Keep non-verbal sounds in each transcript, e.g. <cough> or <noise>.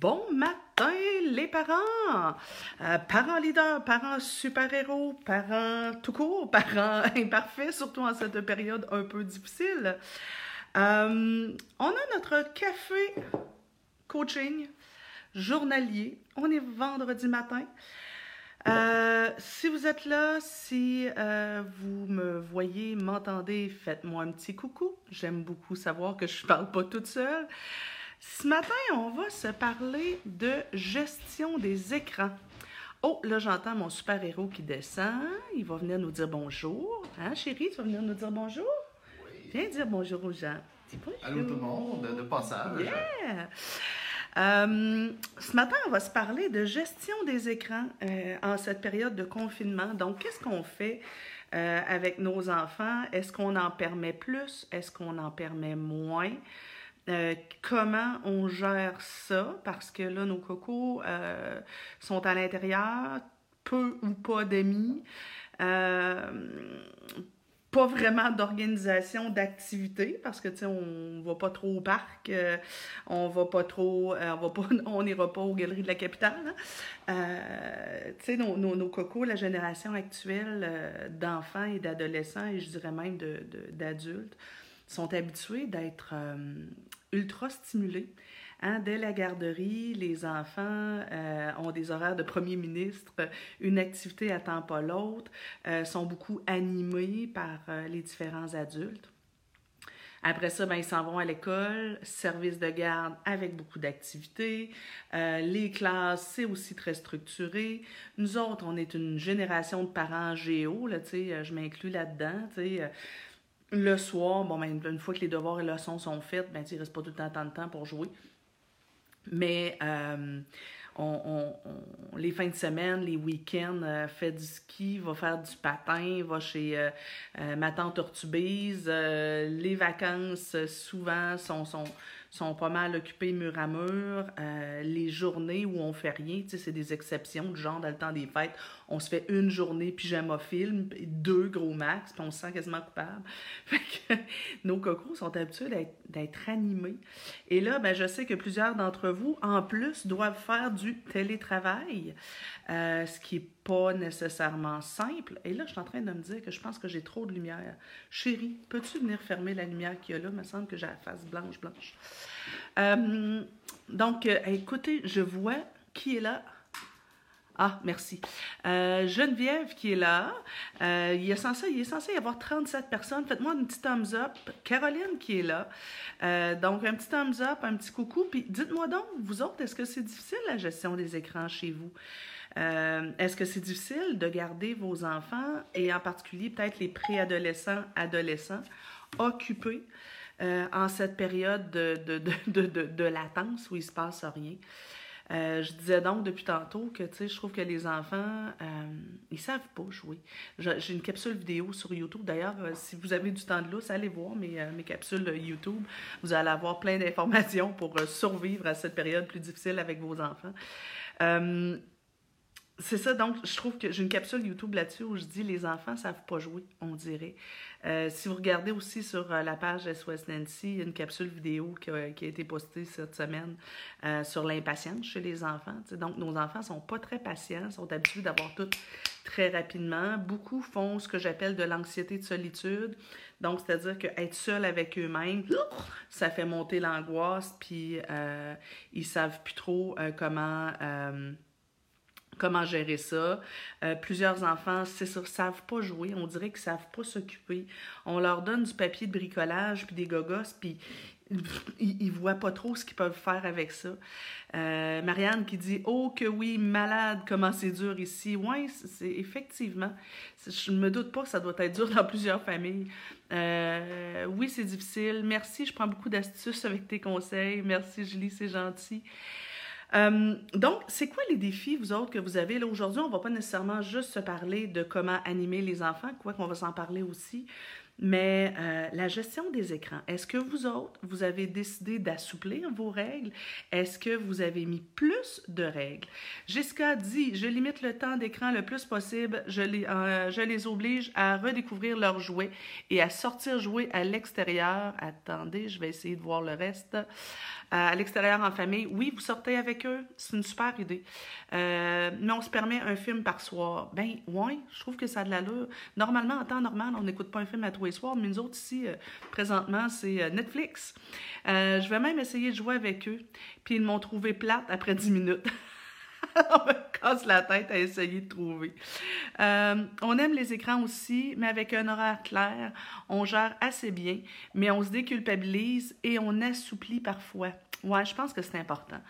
Bon matin, les parents! Euh, parents leaders, parents super-héros, parents tout court, <laughs> parents imparfaits, surtout en cette période un peu difficile. Euh, on a notre café coaching journalier. On est vendredi matin. Euh, si vous êtes là, si vous me voyez, m'entendez, faites-moi un petit coucou. J'aime beaucoup savoir que je ne parle pas toute seule. Ce matin, on va se parler de gestion des écrans. Oh, là, j'entends mon super-héros qui descend. Il va venir nous dire bonjour. Hein, chérie, tu vas venir nous dire bonjour? Oui. Viens dire bonjour aux gens. Dis bonjour. Allô tout le monde, de passage. Yeah! Euh, ce matin, on va se parler de gestion des écrans euh, en cette période de confinement. Donc, qu'est-ce qu'on fait euh, avec nos enfants? Est-ce qu'on en permet plus? Est-ce qu'on en permet moins? Euh, comment on gère ça, parce que là, nos cocos euh, sont à l'intérieur, peu ou pas d'amis, euh, pas vraiment d'organisation d'activité, parce que, tu sais, on va pas trop au parc, on va pas trop, on <laughs> n'ira pas aux galeries de la capitale. Hein. tu sais, nos, nos, nos, cocos, la génération actuelle d'enfants et d'adolescents, et je dirais même d'adultes, sont habitués d'être ultra stimulés. Hein, dès la garderie, les enfants euh, ont des horaires de premier ministre, une activité attend pas l'autre, euh, sont beaucoup animés par euh, les différents adultes. Après ça, ben, ils s'en vont à l'école, service de garde avec beaucoup d'activités. Les classes, c'est aussi très structuré. Nous autres, on est une génération de parents géo, là, je m'inclus là-dedans. Le soir, bon, ben, une fois que les devoirs et leçons sont faits, ben, il ne reste pas tout le temps de temps pour jouer. Mais euh, les fins de semaine, les week-ends, euh, fait du ski, va faire du patin, va chez euh, euh ma tante Ortubise. Euh, les vacances, souvent, sont, sont pas mal occupés mur à mur. Euh, les journées où on fait rien, tu sais, c'est des exceptions, du genre dans le temps des fêtes, on se fait une journée pyjama film, deux gros max, puis on se sent quasiment coupable. <laughs> Fait que nos cocos sont habitués d'être animés. Et là, ben, je sais que plusieurs d'entre vous, en plus, doivent faire du télétravail, euh, ce qui n'est pas nécessairement simple. Et là, je suis en train de me dire que je pense que j'ai trop de lumière. Chérie, peux-tu venir fermer la lumière qu'il y a là? Il me semble que j'ai la face blanche, blanche. Euh, donc, euh, écoutez, je vois qui est là. Ah, merci. Euh, Geneviève qui est là. Il, est censé, il est censé y avoir 37 personnes. Faites-moi un petit thumbs up. Caroline qui est là. Donc, un petit thumbs up, un petit coucou. Puis dites-moi donc, vous autres, est-ce que c'est difficile la gestion des écrans chez vous? Euh, est-ce que c'est difficile de garder vos enfants et en particulier peut-être les préadolescents, adolescents, occupés euh, en cette période de, de, de, de, latence où il ne se passe rien? Euh, je disais donc depuis tantôt que je trouve que les enfants, euh, ils savent pas jouer. J'ai une capsule vidéo sur YouTube. D'ailleurs, si vous avez du temps de lousse, allez voir mes, mes capsules YouTube. Vous allez avoir plein d'informations pour survivre à cette période plus difficile avec vos enfants. C'est ça, donc je trouve que j'ai une capsule YouTube là-dessus où je dis les enfants savent pas jouer, on dirait. Euh, si vous regardez aussi sur euh, la page SOS Nancy, il y a une capsule vidéo qui a, été postée cette semaine euh, sur l'impatience chez les enfants. Donc nos enfants sont pas très patients, sont habitués d'avoir tout très rapidement. Beaucoup font ce que j'appelle de l'anxiété de solitude. Donc, c'est-à-dire qu'être seul avec eux-mêmes, ça fait monter l'angoisse, puis euh, ils savent plus trop comment comment gérer ça. Euh, plusieurs enfants, c'est ça, savent pas jouer. On dirait qu'ils savent pas s'occuper. On leur donne du papier de bricolage puis des gogos, puis <laughs> ils, ils voient pas trop ce qu'ils peuvent faire avec ça. Euh, Marianne qui dit Oh que oui, malade, comment c'est dur ici. Oui, c'est effectivement. Je ne me doute pas que ça doit être dur dans plusieurs familles. Euh, oui, c'est difficile. Merci, je prends beaucoup d'astuces avec tes conseils. Merci, Julie, c'est gentil. Euh, donc, c'est quoi les défis, vous autres, que vous avez? Là, aujourd'hui, on va pas nécessairement juste se parler de comment animer les enfants, quoi qu'on va s'en parler aussi. Mais euh, la gestion des écrans, est-ce que vous autres, vous avez décidé d'assouplir vos règles? Est-ce que vous avez mis plus de règles? Jessica dit, je limite le temps d'écran le plus possible, je les, euh, je les oblige à redécouvrir leurs jouets et à sortir jouer à l'extérieur. Attendez, je vais essayer de voir le reste. à l'extérieur en famille, oui, vous sortez avec eux, c'est une super idée. Euh, mais on se permet un film par soir. Ben, oui, je trouve que ça a de l'allure. Normalement, en temps normal, on n'écoute pas un film à tous les soirs, mais nous autres ici, euh, présentement, c'est euh, Netflix. je vais même essayer de jouer avec eux, puis ils m'ont trouvé plate après 10 minutes. <laughs> on me casse la tête à essayer de trouver. on aime les écrans aussi, mais avec un horaire clair, on gère assez bien, mais on se déculpabilise et on assouplit parfois. Oui, je pense que c'est important.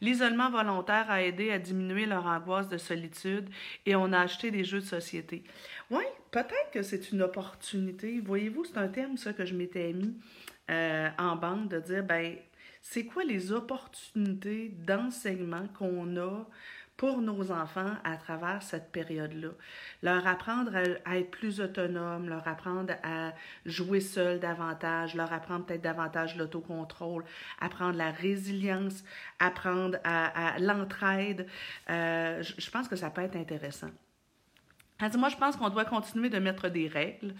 L'isolement volontaire a aidé à diminuer leur angoisse de solitude et on a acheté des jeux de société. Oui, peut-être que c'est une opportunité. Voyez-vous, c'est un terme, ça, que je m'étais mis euh, en bande, de dire, ben, c'est quoi les opportunités d'enseignement qu'on a pour nos enfants à travers cette période-là. Leur apprendre à, être plus autonome, leur apprendre à jouer seul davantage, leur apprendre peut-être davantage l'autocontrôle, apprendre la résilience, apprendre à, l'entraide. Euh, je pense que ça peut être intéressant. Moi, je pense qu'on doit continuer de mettre des règles.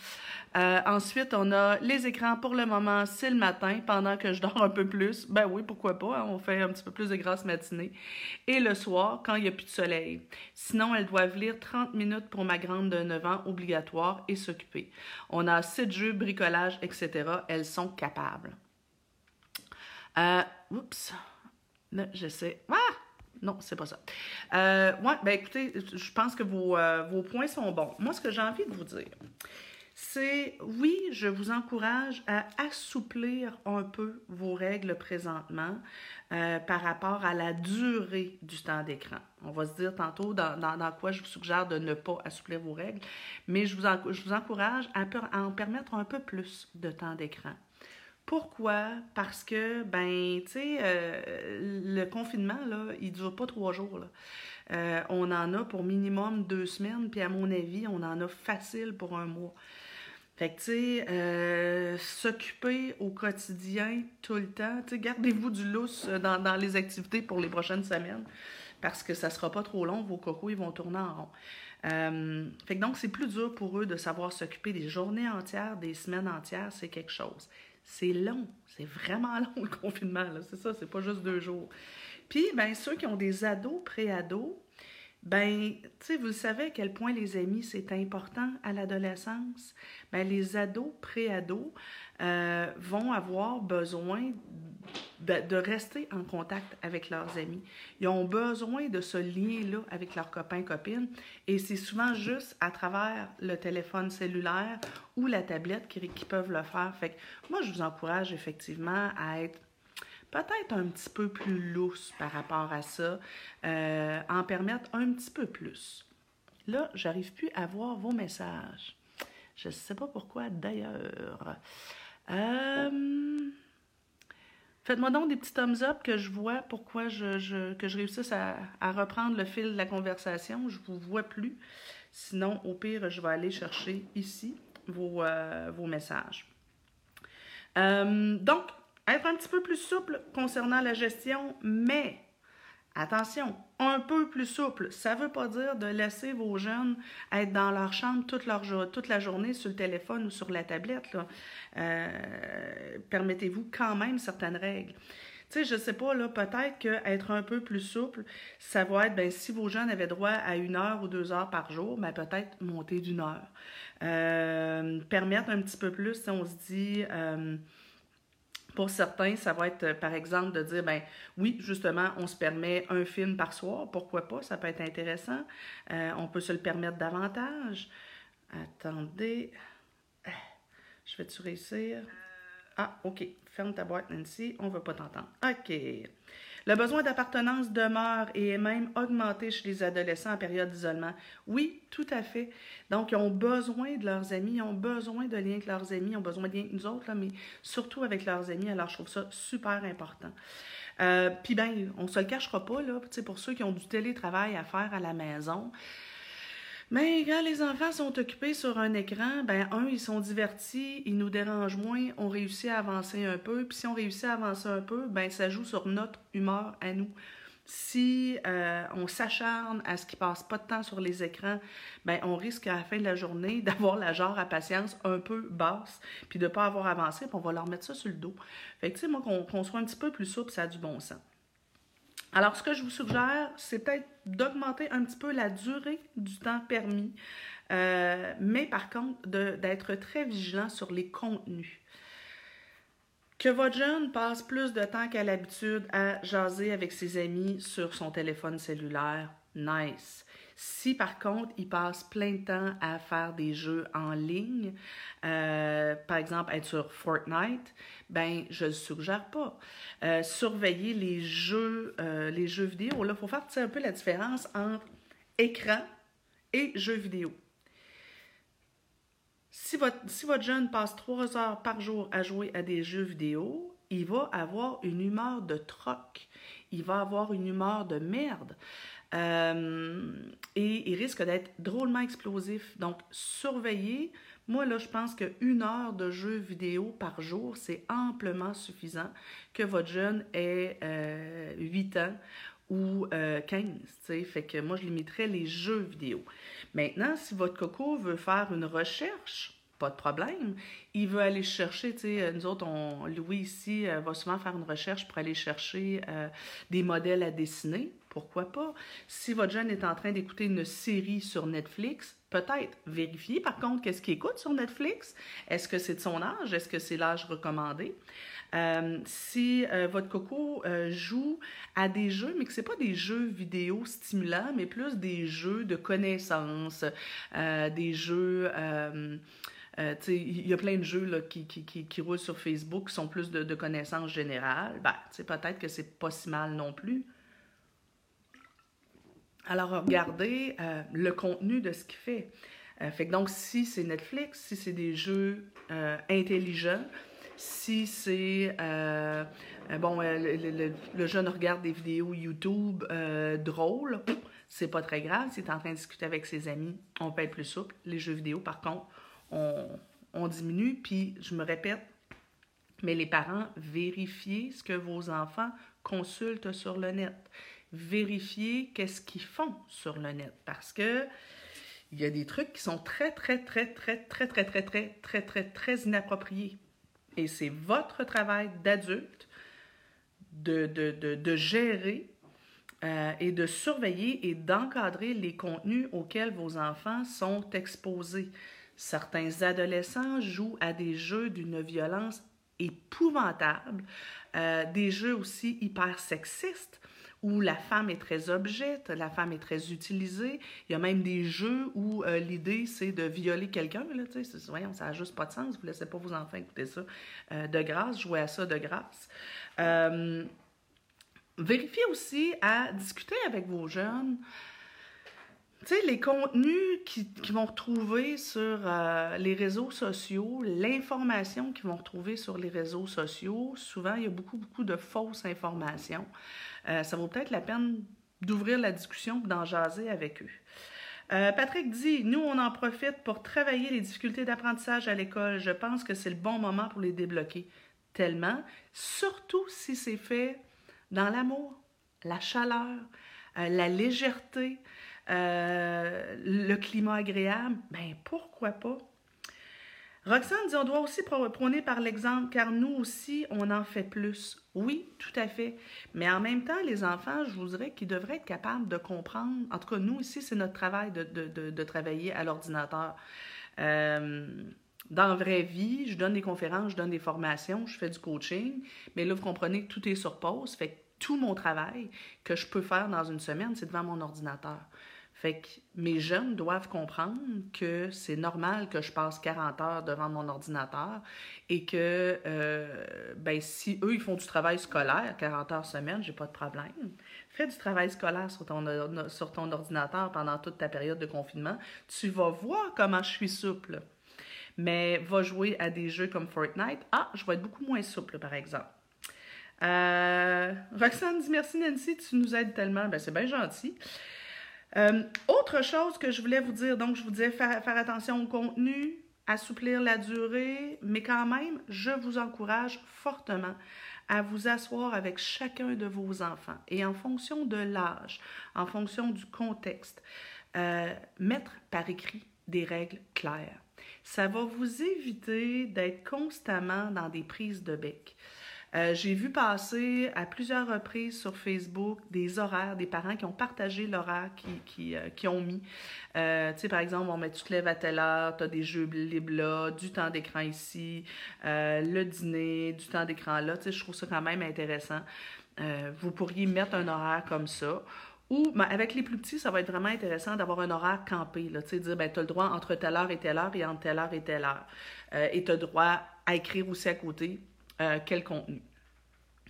Euh, ensuite, on a les écrans pour le moment, c'est le matin, pendant que je dors un peu plus. Ben oui, pourquoi pas, hein, on fait un petit peu plus de grasse matinée. Et le soir, quand il n'y a plus de soleil. Sinon, elles doivent lire 30 minutes pour ma grande de 9 ans, obligatoire, et s'occuper. On a de jeux, bricolage, etc. Elles sont capables. Euh, oups. Là, j'essaie. Ah! Non, c'est pas ça. Euh, ouais, ben écoutez, je pense que vos, euh, vos points sont bons. Moi, ce que j'ai envie de vous dire, c'est oui, je vous encourage à assouplir un peu vos règles présentement euh, par rapport à la durée du temps d'écran. On va se dire tantôt dans, dans, quoi je vous suggère de ne pas assouplir vos règles, mais je vous, je vous encourage à en permettre un peu plus de temps d'écran. Pourquoi? Parce que, ben, tu sais, euh, le confinement, là, il dure pas trois jours. Là. Euh, on en a pour minimum deux semaines, puis à mon avis, on en a facile pour un mois. Fait que, tu sais, euh, s'occuper au quotidien, tout le temps, tu sais, gardez-vous du lousse dans, les activités pour les prochaines semaines, parce que ça sera pas trop long, vos cocos, ils vont tourner en rond. fait que donc, c'est plus dur pour eux de savoir s'occuper des journées entières, des semaines entières, c'est quelque chose c'est long. C'est vraiment <laughs> long le confinement. C'est ça, c'est pas juste deux jours. Puis, ben, ceux qui ont des ados, pré-ados, ben, tu sais, vous savez à quel point les amis, c'est important à l'adolescence? Ben, les ados, pré-ados, euh, vont avoir besoin de, rester en contact avec leurs amis. Ils ont besoin de ce lien-là avec leurs copains, copines. Et c'est souvent juste à travers le téléphone cellulaire ou la tablette qu'ils peuvent le faire. Fait que moi, je vous encourage effectivement à être peut-être un petit peu plus lousse par rapport à ça, euh, en permettre un petit peu plus. Là, j'arrive plus à voir vos messages. Je ne sais pas pourquoi d'ailleurs. Euh, faites-moi donc des petits thumbs up que je vois pourquoi je, que je réussisse à, reprendre le fil de la conversation. Je ne vous vois plus. Sinon, au pire, je vais aller chercher ici vos, euh, vos messages. Euh, donc, être un petit peu plus souple concernant la gestion, mais Attention, un peu plus souple. Ça ne veut pas dire de laisser vos jeunes être dans leur chambre toute, la journée sur le téléphone ou sur la tablette. Euh, permettez-vous quand même certaines règles. Tu sais, je sais pas, là, peut-être qu'être un peu plus souple, ça va être, ben, si vos jeunes avaient droit à une heure ou deux heures par jour, ben, peut-être monter d'une heure. Euh, permettre un petit peu plus, si on se dit, euh, pour certains, ça va être, euh, par exemple, de dire, ben oui, justement, on se permet un film par soir, pourquoi pas, ça peut être intéressant. Euh, on peut se le permettre davantage. Attendez, je vais-tu réussir? Ah, OK, ferme ta boîte, Nancy, on ne veut pas t'entendre. OK. Le besoin d'appartenance demeure et est même augmenté chez les adolescents en période d'isolement. Oui, tout à fait. Donc, ils ont besoin de leurs amis, ils ont besoin de liens avec leurs amis, ils ont besoin de liens avec nous autres, mais surtout avec leurs amis. Alors, je trouve ça super important. Euh, puis, ben, on se le cachera pas, là, pour ceux qui ont du télétravail à faire à la maison. Mais quand les enfants sont occupés sur un écran, ben un, ils sont divertis, ils nous dérangent moins, on réussit à avancer un peu. Puis si on réussit à avancer un peu, ben ça joue sur notre humeur à nous. Si euh, on s'acharne à ce qu'ils passent pas de temps sur les écrans, ben on risque à la fin de la journée <laughs> d'avoir la genre à patience un peu basse, puis de pas avoir avancé, puis on va leur mettre ça sur le dos. Fait que tu sais, moi, qu'on soit un petit peu plus souple, ça a du bon sens. Alors, ce que je vous suggère, c'est peut-être d'augmenter un petit peu la durée du temps permis, euh, mais par contre, d'être très vigilant sur les contenus. Que votre jeune passe plus de temps qu'à l'habitude à jaser avec ses amis sur son téléphone cellulaire, nice. Si par contre, il passe plein de temps à faire des jeux en ligne, euh, par exemple être sur Fortnite, ben je ne le suggère pas. Euh, surveiller les jeux, euh, les jeux vidéo, là, il faut faire un peu la différence entre écran et jeux vidéo. Si votre, si votre jeune passe trois heures par jour à jouer à des jeux vidéo, il va avoir une humeur de troc. Il va avoir une humeur de merde. Euh, et il risque d'être drôlement explosif. Donc, surveillez. Moi, là, je pense qu'une heure de jeu vidéo par jour, c'est amplement suffisant que votre jeune ait 8 euh, ans ou 15. Euh, fait que moi, je limiterais les jeux vidéo. Maintenant, si votre coco veut faire une recherche, pas de problème. Il veut aller chercher, tu sais, nous autres, Louis ici va souvent faire une recherche pour aller chercher des modèles à dessiner pourquoi pas? Si votre jeune est en train d'écouter une série sur Netflix, peut-être vérifier par contre qu'est-ce qu'il écoute sur Netflix. Est-ce que c'est de son âge? Est-ce que c'est l'âge recommandé? Euh, si euh, votre coco euh, joue à des jeux, mais que ce pas des jeux vidéo stimulants, mais plus des jeux de connaissances, des jeux... il y a plein de jeux là, qui, qui, qui, roulent sur Facebook qui sont plus de, de connaissances générales. Ben, peut-être que c'est pas si mal non plus. Alors, regardez euh, le contenu de ce qu'il fait. Euh, donc, si c'est Netflix, si c'est des jeux euh, intelligents, si c'est bon, le, jeune regarde des vidéos YouTube drôles, c'est pas très grave. S'il est en train de discuter avec ses amis, on peut être plus souple. Les jeux vidéo, par contre, on, on diminue. Puis, je me répète, mais les parents, vérifiez ce que vos enfants consultent sur le net vérifier qu'est-ce qu'ils font sur le net parce que il y a des trucs qui sont très, très, très, très, très, très, très, très, très, très, très inappropriés. Et c'est votre travail d'adulte de, de, de, de gérer euh, et de surveiller et d'encadrer les contenus auxquels vos enfants sont exposés. Certains adolescents jouent à des jeux d'une violence épouvantable, euh, des jeux aussi hyper sexistes où la femme est très objecte, la femme est très utilisée. Il y a même des jeux où euh, l'idée, c'est de violer quelqu'un. Voyons, ça n'a juste pas de sens. Vous ne laissez pas vos enfants écouter ça euh, de grâce, jouer à ça de grâce. Euh, vérifiez aussi à discuter avec vos jeunes. Les contenus qu'ils vont retrouver sur les réseaux sociaux, l'information qu'ils vont retrouver sur les réseaux sociaux, souvent, il y a beaucoup, beaucoup de fausses informations. Euh, ça vaut peut-être la peine d'ouvrir la discussion d'en jaser avec eux. Euh, Patrick dit Nous, on en profite pour travailler les difficultés d'apprentissage à l'école. Je pense que c'est le bon moment pour les débloquer. Tellement, surtout si c'est fait dans l'amour, la chaleur, euh, la légèreté, le climat agréable. Ben pourquoi pas? Roxane dit on doit aussi prôner par l'exemple car nous aussi, on en fait plus. Oui, tout à fait. Mais en même temps, les enfants, je vous dirais qu'ils devraient être capables de comprendre. En tout cas, nous ici, c'est notre travail de, de, de, travailler à l'ordinateur. Euh, dans la vraie vie, je donne des conférences, je donne des formations, je fais du coaching, mais là, vous comprenez que tout est sur pause. Fait que tout mon travail que je peux faire dans une semaine, c'est devant mon ordinateur. Mes jeunes doivent comprendre que c'est normal que je passe 40 heures devant mon ordinateur et que euh, ben, si eux, ils font du travail scolaire, 40 heures semaine, j'ai pas de problème. Fais du travail scolaire sur ton, sur ton ordinateur pendant toute ta période de confinement. Tu vas voir comment je suis souple. Mais va jouer à des jeux comme Fortnite. Ah, je vais être beaucoup moins souple, par exemple. Euh, Roxane dit merci Nancy, tu nous aides tellement. Ben, c'est bien gentil. Euh, autre chose que je voulais vous dire, donc je vous disais faire, attention au contenu, assouplir la durée, mais quand même, je vous encourage fortement à vous asseoir avec chacun de vos enfants et en fonction de l'âge, en fonction du contexte, euh, mettre par écrit des règles claires. Ça va vous éviter d'être constamment dans des prises de bec. Euh, j'ai vu passer à plusieurs reprises sur Facebook des horaires, des parents qui ont partagé l'horaire qu'ils qui, euh, qui ont mis. Euh, tu sais, par exemple, on met tu te lèves à telle heure, tu as des jeux libres là, du temps d'écran ici, le dîner, du temps d'écran là. Tu sais, je trouve ça quand même intéressant. vous pourriez mettre un horaire comme ça. Ou ben, avec les plus petits, ça va être vraiment intéressant d'avoir un horaire campé. Là, dire, ben, tu as le droit entre telle heure et telle heure et entre telle heure et telle heure. et tu as le droit à écrire aussi à côté euh, quel contenu.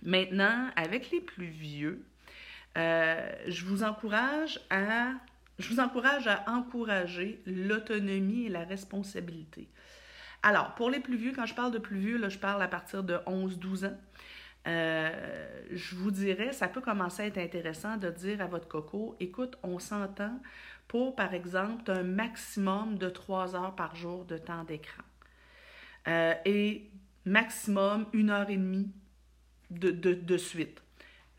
Maintenant, avec les plus vieux, euh, je vous encourage à je vous encourage à encourager l'autonomie et la responsabilité. Alors, pour les plus vieux, quand je parle de plus vieux, là, je parle à partir de 11-12 ans. Euh, je vous dirais, ça peut commencer à être intéressant de dire à votre coco, écoute, on s'entend pour, par exemple, un maximum de 3 heures par jour de temps d'écran. et maximum une heure et demie de, suite.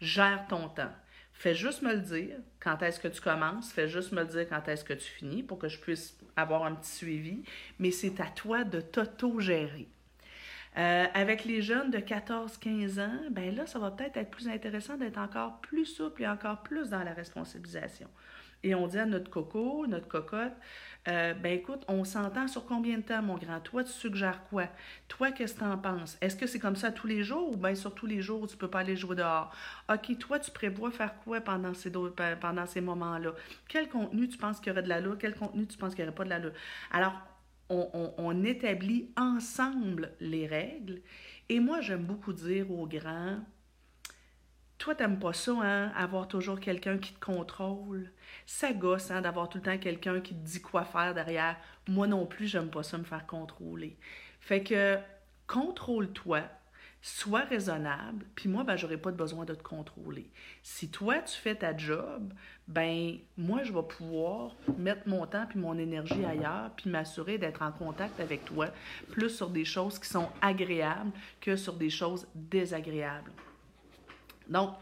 Gère ton temps. Fais juste me le dire quand est-ce que tu commences, fais juste me le dire quand est-ce que tu finis pour que je puisse avoir un petit suivi, mais c'est à toi de t'auto-gérer. Euh, avec les jeunes de 14-15 ans, ben là, ça va peut-être être plus intéressant d'être encore plus souple et encore plus dans la responsabilisation. Et on dit à notre coco, notre cocotte, euh, ben écoute, on s'entend sur combien de temps, mon grand? Toi, tu suggères quoi? Toi, qu'est-ce que tu en penses? Est-ce que c'est comme ça tous les jours ou bien sur tous les jours, tu ne peux pas aller jouer dehors? OK, toi, tu prévois faire quoi pendant ces, pendant ces moments-là? Quel contenu tu penses qu'il y aurait de la loi? Quel contenu tu penses qu'il n'y aurait pas de la loi? Alors, on, on établit ensemble les règles. Et moi, j'aime beaucoup dire aux grands, toi, t'aimes pas ça, hein? Avoir toujours quelqu'un qui te contrôle. Ça gosse, hein, d'avoir tout le temps quelqu'un qui te dit quoi faire derrière. Moi non plus, j'aime pas ça me faire contrôler. Fait que, contrôle-toi, sois raisonnable, puis moi, ben, j'aurai pas besoin de te contrôler. Si toi, tu fais ta job, ben, moi, je vais pouvoir mettre mon temps puis mon énergie ailleurs, puis m'assurer d'être en contact avec toi, plus sur des choses qui sont agréables que sur des choses désagréables. Donc,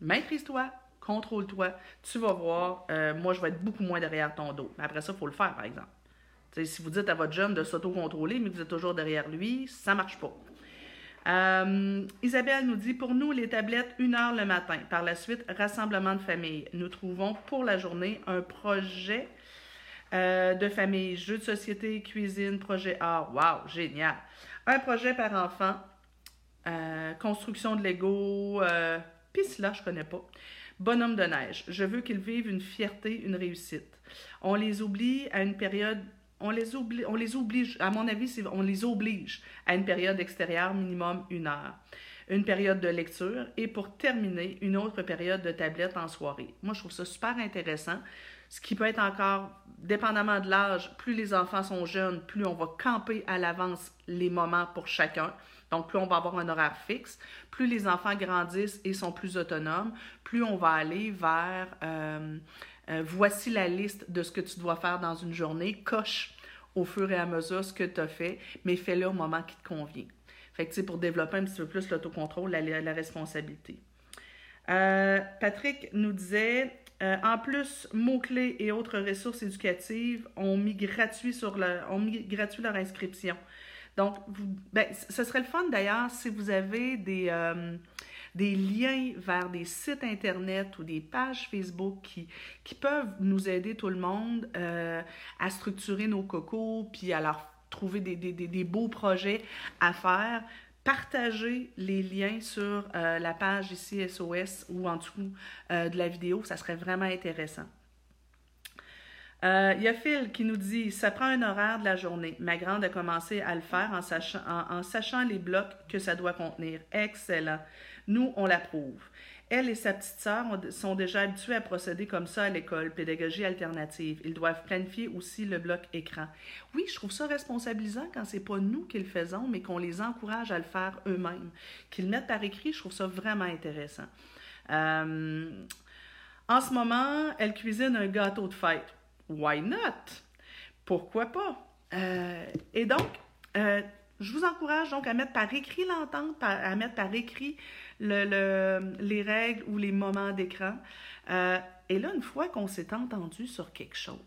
maîtrise-toi, contrôle-toi. Tu vas voir, euh, moi, je vais être beaucoup moins derrière ton dos. Mais après ça, il faut le faire, par exemple. si vous dites à votre jeune de s'auto-contrôler, mais que vous êtes toujours derrière lui, ça ne marche pas. Euh, Isabelle nous dit Pour nous, les tablettes, une heure le matin. Par la suite, rassemblement de famille. Nous trouvons pour la journée un projet euh, de famille, jeu de société, cuisine, projet art. Wow, génial. Un projet par enfant, euh, construction de Lego, euh, puis là, je connais pas. Bonhomme de neige. Je veux qu'ils vivent une fierté, une réussite. On les oublie à une période. On les, oublie, on les oblige, à mon avis, on les oblige à une période extérieure minimum une heure, une période de lecture et pour terminer, une autre période de tablette en soirée. Moi, je trouve ça super intéressant. Ce qui peut être encore, dépendamment de l'âge, plus les enfants sont jeunes, plus on va camper à l'avance les moments pour chacun. Donc, plus on va avoir un horaire fixe, plus les enfants grandissent et sont plus autonomes, plus on va aller vers euh, euh, voici la liste de ce que tu dois faire dans une journée, coche au fur et à mesure ce que tu as fait, mais fais-le au moment qui te convient. Fait que, pour développer un petit peu plus l'autocontrôle, la, responsabilité. Euh, Patrick nous disait en plus, mots-clés et autres ressources éducatives ont mis gratuit, sur ont mis gratuit leur inscription. Donc, ben, ce serait le fun d'ailleurs si vous avez des, euh, des liens vers des sites Internet ou des pages Facebook qui, peuvent nous aider tout le monde euh, à structurer nos cocos, puis à leur trouver des beaux projets à faire. Partagez les liens sur euh, la page ici SOS ou en dessous de la vidéo, ça serait vraiment intéressant. Euh, il y a Phil qui nous dit Ça prend un horaire de la journée. Ma grande a commencé à le faire en sachant, les blocs que ça doit contenir. Excellent. Nous, on l'approuve. Elle et sa petite sœur sont déjà habituées à procéder comme ça à l'école, pédagogie alternative. Ils doivent planifier aussi le bloc écran. Oui, je trouve ça responsabilisant quand c'est pas nous qui le faisons, mais qu'on les encourage à le faire eux-mêmes. Qu'ils mettent par écrit, je trouve ça vraiment intéressant. Euh, En ce moment, elle cuisine un gâteau de fête. Why not? Pourquoi pas? Euh, et donc, euh, je vous encourage donc à mettre par écrit l'entente, à mettre par écrit le, les règles ou les moments d'écran. Euh, et là, une fois qu'on s'est entendu sur quelque chose,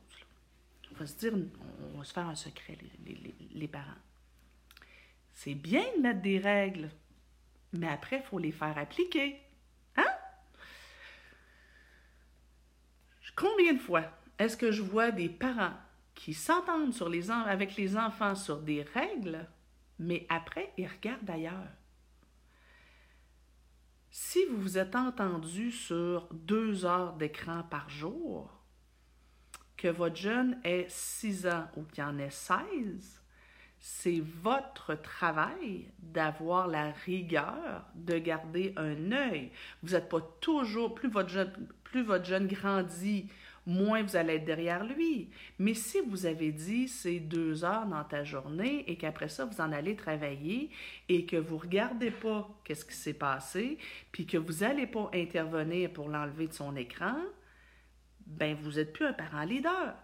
on va se dire, on va se faire un secret, les, les parents. C'est bien de mettre des règles, mais après, il faut les faire appliquer. Hein? Combien de fois? Est-ce que je vois des parents qui s'entendent avec les enfants sur des règles, mais après, ils regardent ailleurs? Si vous vous êtes entendu sur deux heures d'écran par jour, que votre jeune ait 6 ans ou qu'il en ait 16, c'est votre travail d'avoir la rigueur de garder un œil. Vous n'êtes pas toujours, plus votre, jeune, plus votre jeune grandit, moins vous allez être derrière lui. Mais si vous avez dit c'est deux heures dans ta journée et qu'après ça, vous en allez travailler et que vous regardez pas qu'est-ce qui s'est passé, puis que vous n'allez pas intervenir pour l'enlever de son écran, ben vous n'êtes plus un parent leader.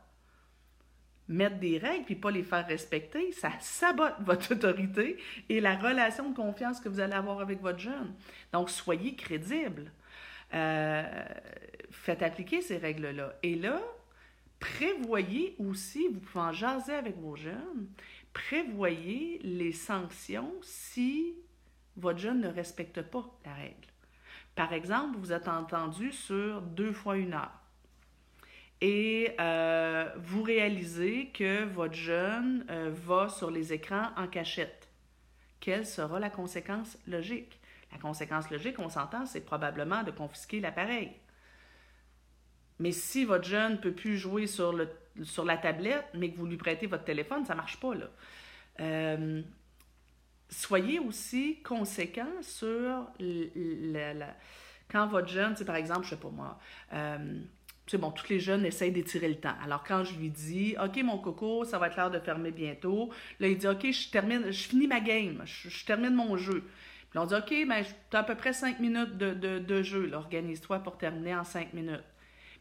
Mettre des règles puis pas les faire respecter, ça sabote votre autorité et la relation de confiance que vous allez avoir avec votre jeune. Donc, soyez crédible. Euh, faites appliquer ces règles-là. Et là, prévoyez aussi, vous pouvez en jaser avec vos jeunes, prévoyez les sanctions si votre jeune ne respecte pas la règle. Par exemple, vous êtes entendu sur deux fois une heure et euh, vous réalisez que votre jeune euh, va sur les écrans en cachette. Quelle sera la conséquence logique? La conséquence logique, on s'entend, c'est probablement de confisquer l'appareil. Mais si votre jeune ne peut plus jouer sur, la tablette, mais que vous lui prêtez votre téléphone, ça ne marche pas. Euh, soyez aussi conséquent sur quand votre jeune, par exemple, je ne sais pas moi, euh, c'est bon, tous les jeunes essayent d'étirer le temps. Alors, quand je lui dis, OK, mon coco, ça va être l'heure de fermer bientôt, là, il dit, OK, je termine, je finis ma game, je, termine mon jeu. Puis on dit, OK, ben, tu as à peu près cinq minutes de, de, jeu, organise-toi pour terminer en cinq minutes.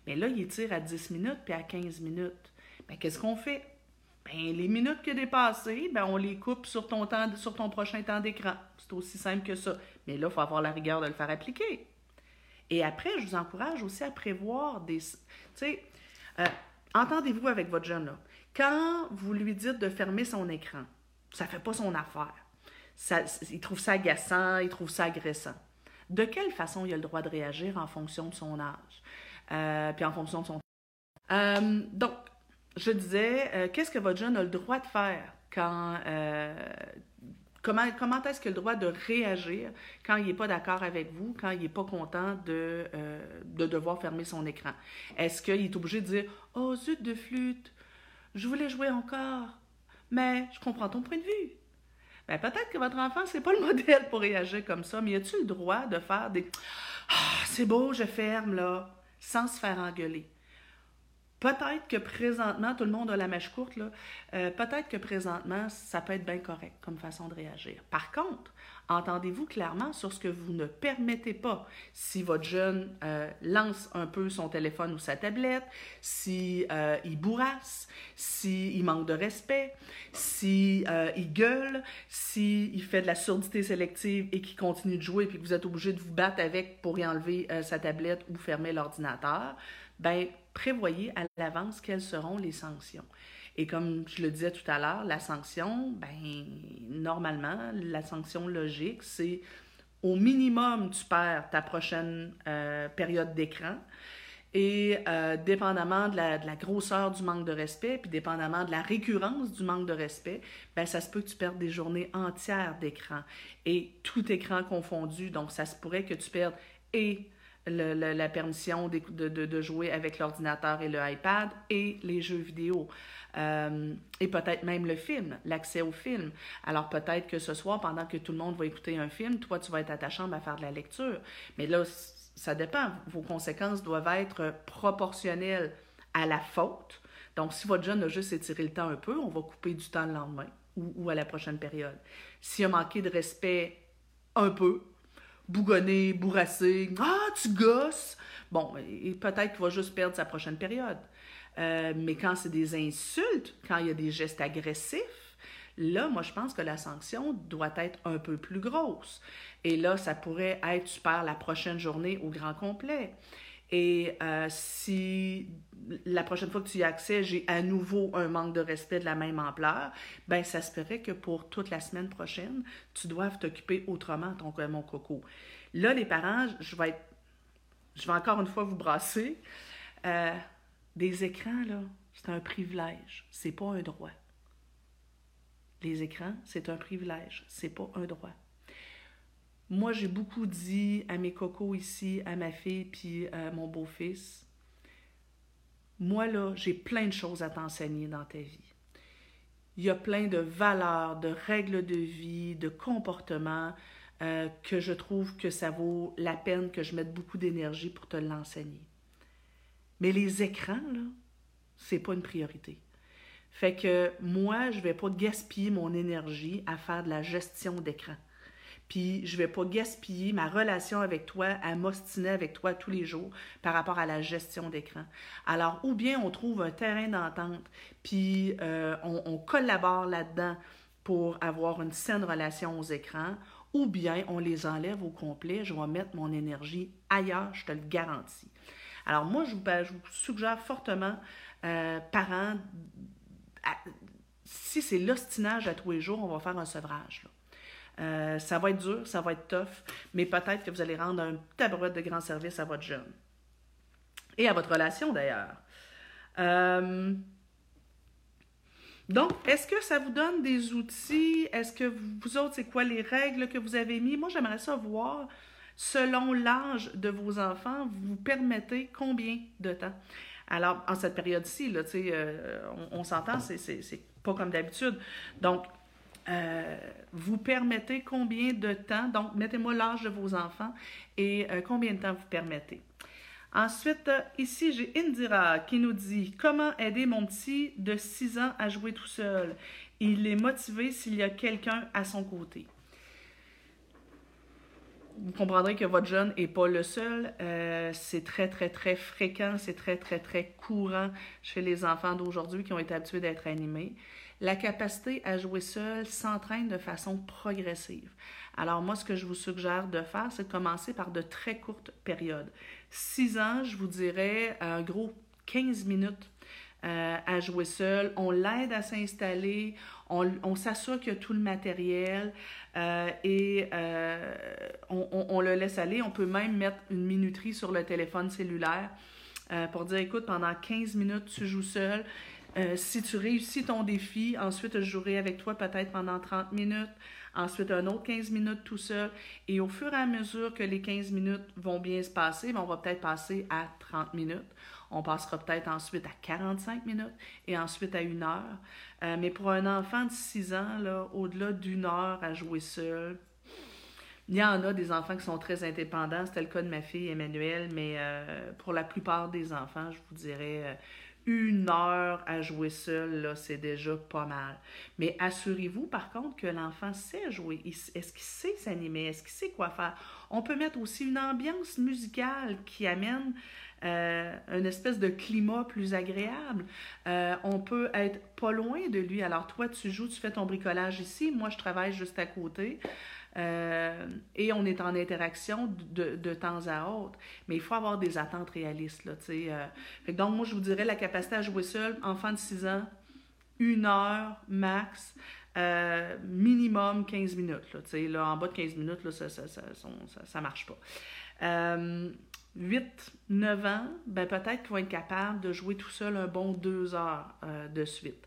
Mais là, il tire à 10 minutes puis à 15 minutes. Ben, qu'est-ce qu'on fait? Ben, les minutes ont dépassées, ben, on les coupe sur ton, temps, sur ton prochain temps d'écran. C'est aussi simple que ça. Mais là, il faut avoir la rigueur de le faire appliquer. Et après, je vous encourage aussi à prévoir des. Tu sais, euh, entendez-vous avec votre jeune là. Quand vous lui dites de fermer son écran, ça ne fait pas son affaire. Il trouve ça agaçant, il trouve ça agressant. De quelle façon il a le droit de réagir en fonction de son âge? Euh, puis en fonction de son euh, donc, je disais, euh, qu'est-ce que votre jeune a le droit de faire quand. comment comment est-ce qu'il a le droit de réagir quand il n'est pas d'accord avec vous, quand il n'est pas content de, de devoir fermer son écran? Est-ce qu'il est obligé de dire Oh, zut de flûte, je voulais jouer encore, mais je comprends ton point de vue. Ben, peut-être que votre enfant, c'est pas le <laughs> modèle pour réagir comme ça, mais a-t-il le droit de faire des Ah, c'est beau, je ferme là sans se faire engueuler. Peut-être que présentement, tout le monde a la mèche courte, là. Euh, peut-être que présentement, ça peut être bien correct comme façon de réagir. Par contre, entendez-vous clairement sur ce que vous ne permettez pas? Si votre jeune euh, lance un peu son téléphone ou sa tablette, si euh, il bourrasse, s'il manque de respect, si il gueule, s'il fait de la surdité sélective et qu'il continue de jouer puis que vous êtes obligé de vous battre avec pour y enlever sa tablette ou fermer l'ordinateur, ben prévoyez à l'avance quelles seront les sanctions. Et comme je le disais tout à l'heure, la sanction, ben normalement, la sanction logique, c'est au minimum, tu perds ta prochaine euh, période d'écran. Et euh, dépendamment de la, de la, grosseur du manque de respect, puis dépendamment de la récurrence du manque de respect, ben ça se peut que tu perdes des journées entières d'écran. Et tout écran confondu, donc ça se pourrait que tu perdes et la permission de, jouer avec l'ordinateur et le iPad et les jeux vidéo. Euh, et peut-être même le film, l'accès au film. Alors peut-être que ce soir, pendant que tout le monde va écouter un film, toi, tu vas être à ta chambre à faire de la lecture. Mais là, ça dépend. Vos conséquences doivent être proportionnelles à la faute. Donc, si votre jeune a juste étiré le temps un peu, on va couper du temps le lendemain ou, ou à la prochaine période. S'il a manqué de respect un peu, bougonner, bourrasser. Ah, tu gosses! Bon, et peut-être qu'il va juste perdre sa prochaine période. Euh, mais quand c'est des insultes, quand il y a des gestes agressifs, là, moi, je pense que la sanction doit être un peu plus grosse. Et là, ça pourrait être, tu perds la prochaine journée au grand complet. Et euh, si la prochaine fois que tu y as accès, j'ai à nouveau un manque de respect de la même ampleur, ben ça se ferait que pour toute la semaine prochaine, tu doives t'occuper autrement, ton, mon coco. Là, les parents, je vais encore une fois vous brasser. Euh, des écrans, là, c'est un privilège, c'est pas un droit. Les écrans, c'est un privilège, c'est pas un droit. Moi, j'ai beaucoup dit à mes cocos ici, à ma fille, puis à mon beau-fils, moi, là, j'ai plein de choses à t'enseigner dans ta vie. Il y a plein de valeurs, de règles de vie, de comportements euh, que je trouve que ça vaut la peine que je mette beaucoup d'énergie pour te l'enseigner. Mais les écrans, là, c'est pas une priorité. Fait que moi, je vais pas gaspiller mon énergie à faire de la gestion d'écran puis je vais pas gaspiller ma relation avec toi à m'ostiner avec toi tous les jours par rapport à la gestion d'écran. Alors, ou bien on trouve un terrain d'entente, puis euh, on, collabore là-dedans pour avoir une saine relation aux écrans, ou bien on les enlève au complet, je vais mettre mon énergie ailleurs, je te le garantis. Alors moi, je vous, suggère fortement, euh, parents, si c'est l'ostinage à tous les jours, on va faire un sevrage. Là. Euh, ça va être dur, ça va être tough, mais peut-être que vous allez rendre un tabouret de grand service à votre jeune. Et à votre relation d'ailleurs. Euh, donc, est-ce que ça vous donne des outils? Est-ce que vous autres, c'est quoi les règles que vous avez mis? Moi, j'aimerais ça voir, selon l'âge de vos enfants, vous permettez combien de temps? Alors, en cette période-ci, là, euh, on, on s'entend, c'est pas comme d'habitude. Donc, euh, vous permettez combien de temps, donc mettez-moi l'âge de vos enfants et euh, combien de temps vous permettez. Ensuite, euh, ici, j'ai Indira qui nous dit Comment aider mon petit de 6 ans à jouer tout seul? Il est motivé s'il y a quelqu'un à son côté. Vous comprendrez que votre jeune n'est pas le seul. c'est très, très, très fréquent, c'est très, très, très courant chez les enfants d'aujourd'hui qui ont été habitués d'être animés. La capacité à jouer seul s'entraîne de façon progressive. Alors moi, ce que je vous suggère de faire, c'est de commencer par de très courtes périodes. Six ans, je vous dirais, un gros 15 minutes euh, à jouer seul. On l'aide à s'installer, on, s'assure qu'il y a tout le matériel euh, et euh, on, le laisse aller. On peut même mettre une minuterie sur le téléphone cellulaire pour dire, écoute, pendant 15 minutes, tu joues seul euh, si tu réussis ton défi, ensuite je jouerai avec toi peut-être pendant 30 minutes, ensuite un autre 15 minutes tout seul. Et au fur et à mesure que les 15 minutes vont bien se passer, ben, on va peut-être passer à 30 minutes. On passera peut-être ensuite à 45 minutes et ensuite à une heure. Euh, mais pour un enfant de 6 ans, au-delà d'une heure à jouer seul, il y en a des enfants qui sont très indépendants. C'était le cas de ma fille Emmanuelle, mais euh, pour la plupart des enfants, je vous dirais une heure à jouer seul, c'est déjà pas mal. Mais assurez-vous, par contre, que l'enfant sait jouer. Est-ce qu'il sait s'animer? Est-ce qu'il sait quoi faire? On peut mettre aussi une ambiance musicale qui amène euh, une espèce de climat plus agréable. Euh, on peut être pas loin de lui. Alors, toi, tu joues, tu fais ton bricolage ici. Moi, je travaille juste à côté. Euh, et on est en interaction de, temps à autre. Mais il faut avoir des attentes réalistes. Là, euh. donc, moi, je vous dirais la capacité à jouer seul, enfant de 6 ans, une heure max, minimum 15 minutes. En bas de 15 minutes, ça ne marche pas. 8, 9 ans, ben peut-être qu'ils vont être capables de jouer tout seul un bon 2 heures de suite.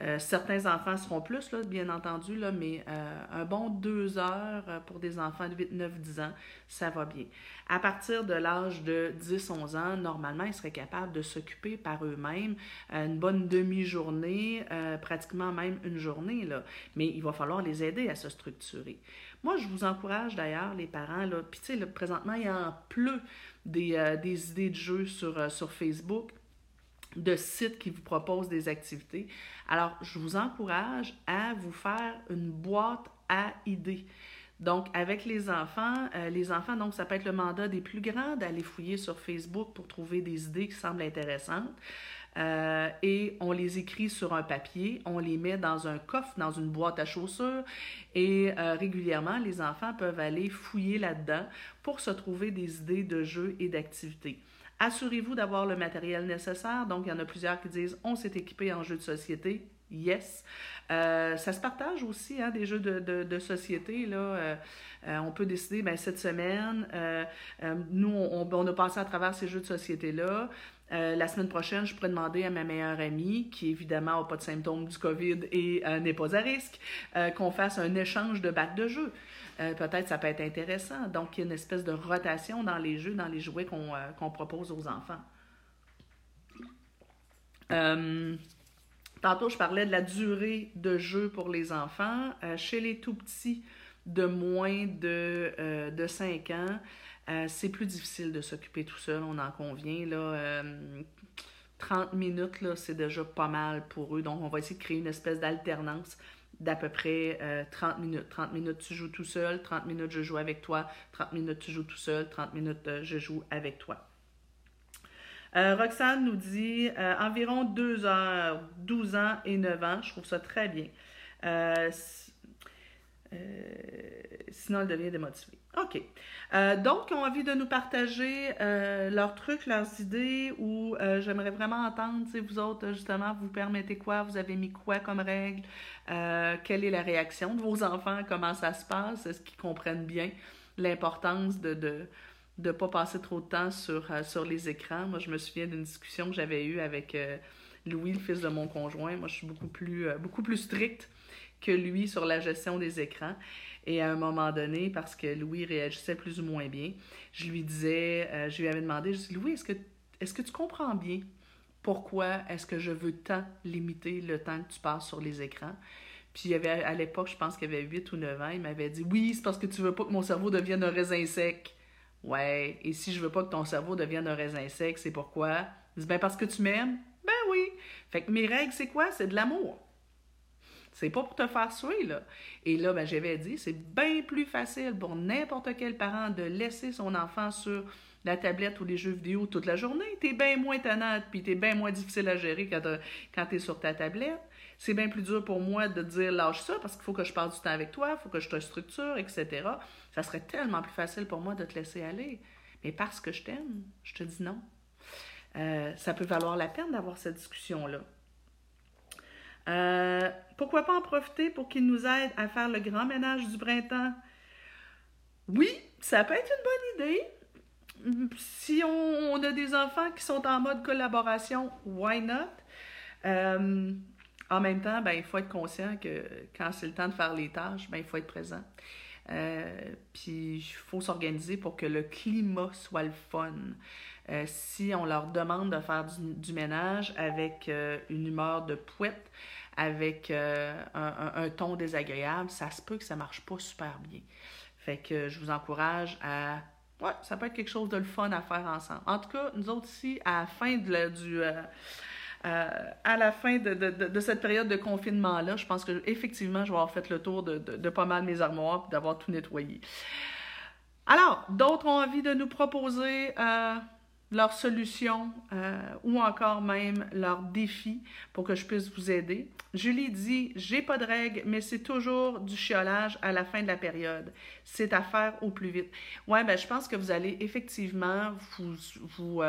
Euh, certains enfants seront plus, là, bien entendu, là, mais euh, un bon deux heures euh, pour des enfants de 8, 9, 10 ans, ça va bien. À partir de l'âge de 10, 11 ans, normalement, ils seraient capables de s'occuper par eux-mêmes une bonne demi-journée, pratiquement même une journée, là. mais il va falloir les aider à se structurer. Moi, je vous encourage d'ailleurs, les parents, puis tu sais, présentement, il y en pleut des, des idées de jeux sur, sur Facebook de sites qui vous proposent des activités. Alors, je vous encourage à vous faire une boîte à idées. Donc, avec les enfants, euh, les enfants, donc, ça peut être le mandat des plus grands d'aller fouiller sur Facebook pour trouver des idées qui semblent intéressantes. Euh, et on les écrit sur un papier, on les met dans un coffre, dans une boîte à chaussures, et euh, régulièrement, les enfants peuvent aller fouiller là-dedans pour se trouver des idées de jeux et d'activités. Assurez-vous d'avoir le matériel nécessaire. Donc, il y en a plusieurs qui disent on s'est équipé en jeux de société. Yes. Euh, ça se partage aussi, hein, des jeux de, société. Là. On peut décider, ben, cette semaine, nous, on, a passé à travers ces jeux de société-là. La semaine prochaine, je pourrais demander à ma meilleure amie, qui évidemment n'a pas de symptômes du COVID et n'est pas à risque, qu'on fasse un échange de bacs de jeux. Peut-être ça peut être intéressant. Donc, il y a une espèce de rotation dans les jeux, dans les jouets qu'on propose aux enfants. Tantôt, je parlais de la durée de jeu pour les enfants. Euh, chez les tout petits de moins de, euh, de 5 ans, euh, c'est plus difficile de s'occuper tout seul, on en convient. Là, 30 minutes, là, c'est déjà pas mal pour eux. Donc, on va essayer de créer une espèce d'alternance d'à peu près 30 minutes. 30 minutes, tu joues tout seul, 30 minutes, je joue avec toi, 30 minutes, tu joues tout seul, 30 minutes, je joue avec toi. Euh, Roxane nous dit euh, environ 2 heures, 12 ans et 9 ans. Je trouve ça très bien. Euh, sinon, elle devient démotivée. OK. donc, ils ont envie de nous partager leurs trucs, leurs idées, ou j'aimerais vraiment entendre, vous autres, justement, vous permettez quoi, vous avez mis quoi comme règle, quelle est la réaction de vos enfants, comment ça se passe, est-ce qu'ils comprennent bien l'importance de, de de ne pas passer trop de temps sur, euh, sur les écrans? Moi, je me souviens d'une discussion que j'avais eue avec euh, Louis, le fils de mon conjoint. Moi, je suis beaucoup plus, euh, beaucoup plus stricte que lui sur la gestion des écrans. Et à un moment donné, parce que Louis réagissait plus ou moins bien, je lui disais, je lui avais demandé, je dis, Louis, est-ce que, est-ce que tu comprends bien pourquoi est-ce que je veux tant limiter le temps que tu passes sur les écrans? Puis il y à l'époque, je pense qu'il avait 8 ou 9 ans, il m'avait dit, oui, c'est parce que tu veux pas que mon cerveau devienne un raisin sec. Ouais, et si je veux pas que ton cerveau devienne un raisin sec, c'est pourquoi? Je dis, ben parce que tu m'aimes? Ben oui. Fait que mes règles, c'est quoi? C'est de l'amour. C'est pas pour te faire suer, là. Et là, ben, j'avais dit, c'est bien plus facile pour n'importe quel parent de laisser son enfant sur la tablette ou les jeux vidéo toute la journée. T'es bien moins tannante, puis t'es bien moins difficile à gérer quand, quand t'es sur ta tablette. C'est bien plus dur pour moi de dire lâche ça parce qu'il faut que je passe du temps avec toi, il faut que je te structure, etc. Ça serait tellement plus facile pour moi de te laisser aller. Mais parce que je t'aime, je te dis non. Euh, ça peut valoir la peine d'avoir cette discussion-là. Euh, pourquoi pas en profiter pour qu'il nous aide à faire le grand ménage du printemps? Oui, ça peut être une bonne idée. Si on, a des enfants qui sont en mode collaboration, why not? Euh, en même temps, ben, il faut être conscient que quand c'est le temps de faire les tâches, ben, il faut être présent. Euh, puis il faut s'organiser pour que le climat soit le fun. Si on leur demande de faire du, ménage avec une humeur de pouette, avec un, ton désagréable, ça se peut que ça marche pas super bien. Fait que je vous encourage à Ouais, ça peut être quelque chose de le fun à faire ensemble. En tout cas, nous autres ici, à la fin de du, euh, à la fin de, cette période de confinement-là, je pense que effectivement, je vais avoir fait le tour de, pas mal de mes armoires et d'avoir tout nettoyé. Alors, d'autres ont envie de nous proposer euh, leurs solutions euh, ou encore même leurs défis pour que je puisse vous aider. Julie dit J'ai pas de règles, mais c'est toujours du chiolage à la fin de la période. C'est à faire au plus vite. Ouais, ben, je pense que vous allez effectivement vous, vous,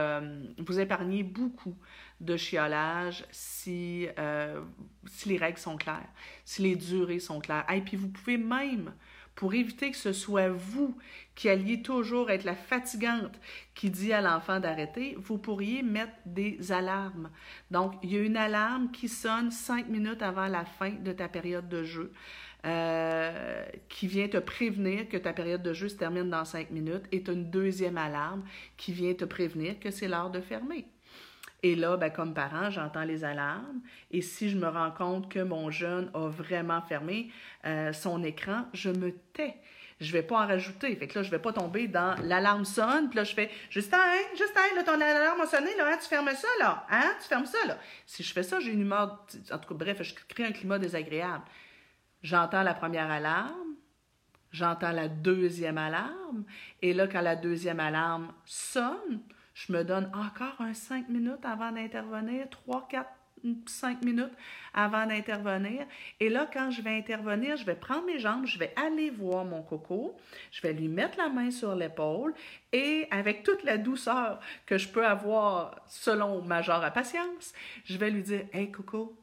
vous épargner beaucoup de chiolage si, euh, si les règles sont claires, si les durées sont claires. Et puis vous pouvez même, pour éviter que ce soit vous qui alliez toujours être la fatigante qui dit à l'enfant d'arrêter, vous pourriez mettre des alarmes. Donc, il y a une alarme qui sonne cinq minutes avant la fin de ta période de jeu. Euh, qui vient te prévenir que ta période de jeu se termine dans cinq minutes et une deuxième alarme qui vient te prévenir que c'est l'heure de fermer. Et là, ben, comme parent, j'entends les alarmes. Et si je me rends compte que mon jeune a vraiment fermé euh, son écran, je me tais. Je vais pas en rajouter. Fait que là, je vais pas tomber dans l'alarme sonne. Puis là, je fais Justin, Justin, là, ton alarme a sonné, là, hein, tu fermes ça, là. Hein? Tu fermes ça, là. Si je fais ça, j'ai une humeur. En tout cas, bref, je crée un climat désagréable. J'entends la première alarme. J'entends la deuxième alarme. Et là, quand la deuxième alarme sonne, je me donne encore un cinq minutes avant d'intervenir, trois, quatre, cinq minutes avant d'intervenir. Et là, quand je vais intervenir, je vais prendre mes jambes, je vais aller voir mon coco, je vais lui mettre la main sur l'épaule et avec toute la douceur que je peux avoir selon ma genre à patience, je vais lui dire Hey coco,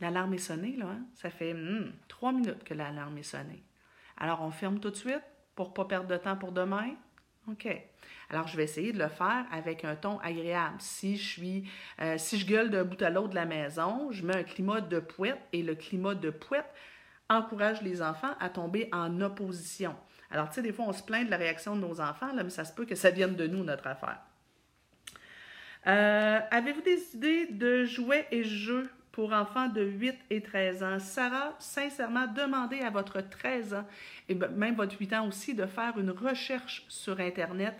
l'alarme est sonnée, là. Hein? Ça fait hmm, trois minutes que l'alarme est sonnée. Alors, on ferme tout de suite pour ne pas perdre de temps pour demain. OK. Alors, je vais essayer de le faire avec un ton agréable. Si je suis, euh, si gueule d'un bout à l'autre de la maison, je mets un climat de pouette et le climat de pouette encourage les enfants à tomber en opposition. Alors, tu sais, des fois, on se plaint de la réaction de nos enfants, là, mais ça se peut que ça vienne de nous, notre affaire. Euh, avez-vous des idées de jouets et jeux pour enfants de 8 et 13 ans? Sarah, sincèrement, demandez à votre 13 ans et même votre 8 ans aussi de faire une recherche sur Internet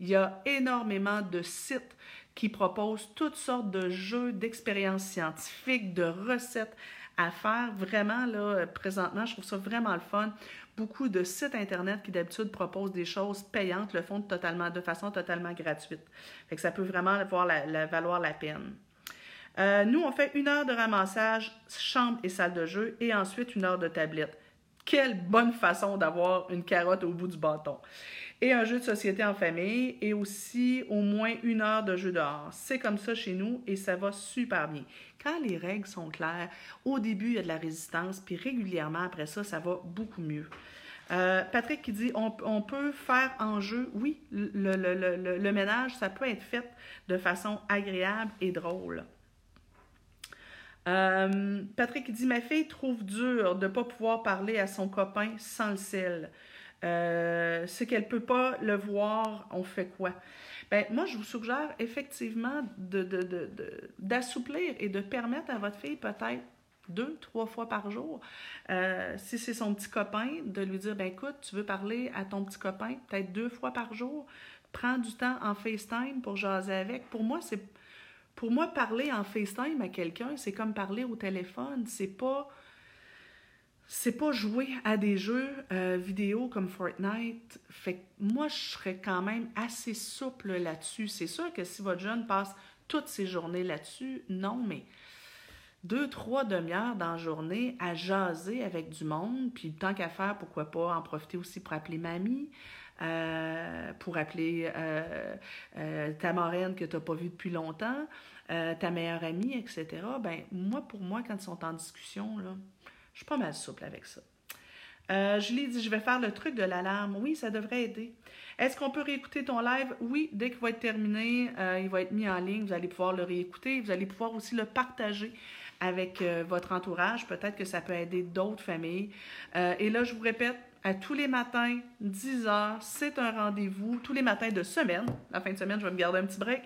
il y a énormément de sites qui proposent toutes sortes de jeux, d'expériences scientifiques, de recettes à faire. Vraiment, là, présentement, je trouve ça vraiment le fun. Beaucoup de sites Internet qui d'habitude proposent des choses payantes le font totalement, de façon totalement gratuite. Fait que ça peut vraiment valoir la peine. Euh, nous, on fait une heure de ramassage, chambre et salle de jeu, et ensuite une heure de tablette. Quelle bonne façon d'avoir une carotte au bout du bâton et un jeu de société en famille et aussi au moins une heure de jeu dehors. C'est comme ça chez nous et ça va super bien. Quand les règles sont claires, au début, il y a de la résistance, puis régulièrement après ça, ça va beaucoup mieux. Euh, Patrick qui dit on, peut faire en jeu, oui, le, ménage, ça peut être fait de façon agréable et drôle. Euh, Patrick qui dit Ma fille trouve dur de ne pas pouvoir parler à son copain sans le sel. Euh, c'est qu'elle ne peut pas le voir, on fait quoi? Ben, moi, je vous suggère effectivement d'assouplir de, de, et de permettre à votre fille peut-être deux, trois fois par jour, euh, si c'est son petit copain, de lui dire, ben écoute, tu veux parler à ton petit copain peut-être deux fois par jour, prends du temps en FaceTime pour jaser avec. Pour moi, c'est pour moi parler en FaceTime à quelqu'un, c'est comme parler au téléphone, c'est pas c'est pas jouer à des jeux euh, vidéo comme Fortnite. Fait que moi, je serais quand même assez souple là-dessus. C'est sûr que si votre jeune passe toutes ses journées là-dessus, non, mais deux, trois demi-heures dans la journée à jaser avec du monde, puis tant qu'à faire, pourquoi pas en profiter aussi pour appeler mamie, euh, pour appeler euh, ta marraine que tu n'as pas vue depuis longtemps, ta meilleure amie, etc. Ben moi, pour moi, quand ils sont en discussion, là, je suis pas mal souple avec ça. Euh, lui dit, je vais faire le truc de l'alarme. Oui, ça devrait aider. Est-ce qu'on peut réécouter ton live? Oui, dès qu'il va être terminé, euh, il va être mis en ligne. Vous allez pouvoir le réécouter. Vous allez pouvoir aussi le partager avec euh, votre entourage. Peut-être que ça peut aider d'autres familles. et là, je vous répète, à tous les matins, 10 heures, c'est un rendez-vous. Tous les matins de semaine. La fin de semaine, je vais me garder un petit break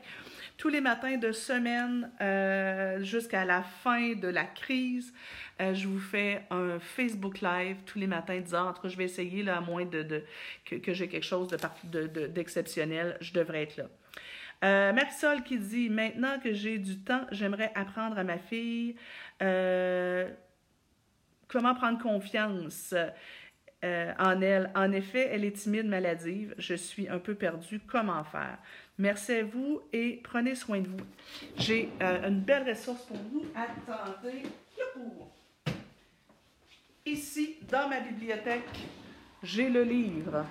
tous les matins de semaine jusqu'à la fin de la crise. Euh, je vous fais un Facebook Live tous les matins, 10 heures. En tout cas, je vais essayer, là, à moins de, que, j'ai quelque chose d'exceptionnel, de, je devrais être là. Euh, Marisol qui dit Maintenant que j'ai du temps, j'aimerais apprendre à ma fille euh, comment prendre confiance euh, en elle. En effet, elle est timide, maladive. Je suis un peu perdue. Comment faire? Merci à vous et prenez soin de vous. J'ai une belle ressource pour vous. Attendez. Ici, dans ma bibliothèque, j'ai le livre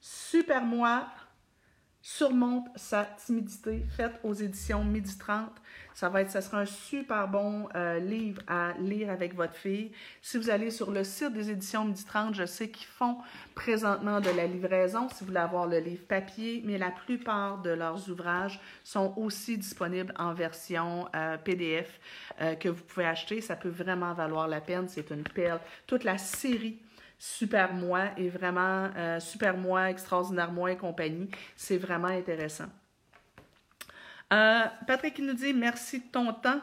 Super Moi surmonte sa timidité, faite aux éditions Midi 30. Ça va ça sera un super bon euh, livre à lire avec votre fille. Si vous allez sur le site des éditions Midi 30, je sais qu'ils font présentement de la livraison si vous voulez avoir le livre papier, mais la plupart de leurs ouvrages sont aussi disponibles en version euh, PDF euh, que vous pouvez acheter. Ça peut vraiment valoir la peine. C'est une perle. Toute la série Super Moi et vraiment euh, Super Moi, Extraordinaire Moi et compagnie. C'est vraiment intéressant. Euh, Patrick nous dit merci de ton temps.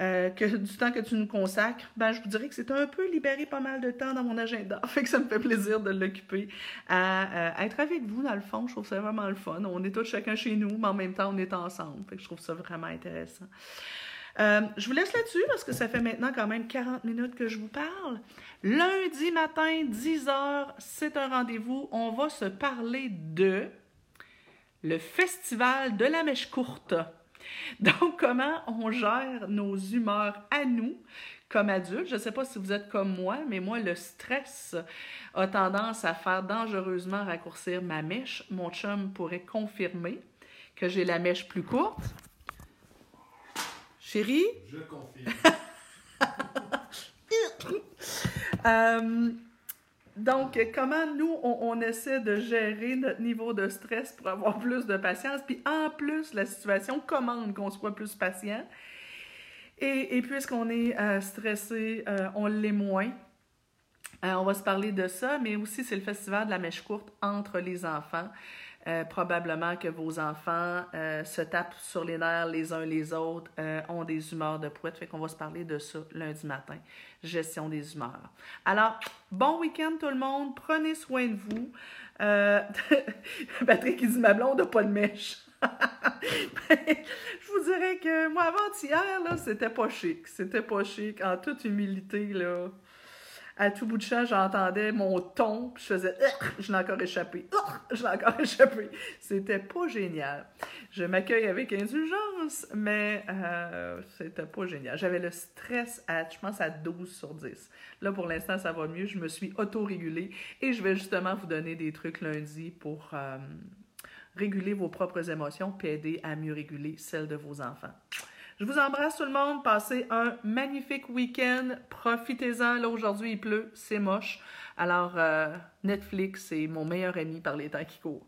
Euh, que, du temps que tu nous consacres, ben, je vous dirais que c'est un peu libéré pas mal de temps dans mon agenda. <laughs> Fait que ça me fait plaisir de l'occuper à, être avec vous, dans le fond. Je trouve ça vraiment le fun. On est tous chacun chez nous, mais en même temps, on est ensemble. Fait que je trouve ça vraiment intéressant. Euh, je vous laisse là-dessus parce que ça fait maintenant quand même 40 minutes que je vous parle. Lundi matin, 10h, c'est un rendez-vous. On va se parler de le festival de la mèche courte. <laughs> Donc, comment on gère nos humeurs à nous comme adultes? Je ne sais pas si vous êtes comme moi, mais moi, le stress a tendance à faire dangereusement raccourcir ma mèche. Mon chum pourrait confirmer que j'ai la mèche plus courte. Chérie? Je confirme. <laughs> Euh, donc, comment nous, on, on, essaie de gérer notre niveau de stress pour avoir plus de patience, puis en plus, la situation commande qu'on soit plus patient. Et, et puisqu'on est euh, stressé, euh, on l'est moins. On va se parler de ça, mais aussi c'est le festival de la mèche courte entre les enfants. Euh, probablement que vos enfants euh, se tapent sur les nerfs les uns les autres, euh, ont des humeurs de pouette. Fait qu'on va se parler de ça lundi matin. Gestion des humeurs. Alors, bon week-end tout le monde. Prenez soin de vous. <laughs> Patrick, il dit ma blonde n'a pas de mèche. <laughs> je vous dirais que moi, avant-hier, c'était pas chic. C'était pas chic. En toute humilité, là à tout bout de champ, j'entendais mon ton, puis je faisais je l'ai encore échappé, je l'ai encore <laughs> échappé. C'était pas génial. Je m'accueille avec indulgence, mais euh, c'était pas génial. J'avais le stress à, je pense, à 12 sur 10. Là, pour l'instant, ça va mieux. Je me suis auto-régulée et je vais justement vous donner des trucs lundi pour euh, réguler vos propres émotions puis aider à mieux réguler celles de vos enfants. Je vous embrasse tout le monde. Passez un magnifique week-end. Profitez-en. Là, aujourd'hui, il pleut. C'est moche. Alors, euh, Netflix, c'est mon meilleur ami par les temps qui courent.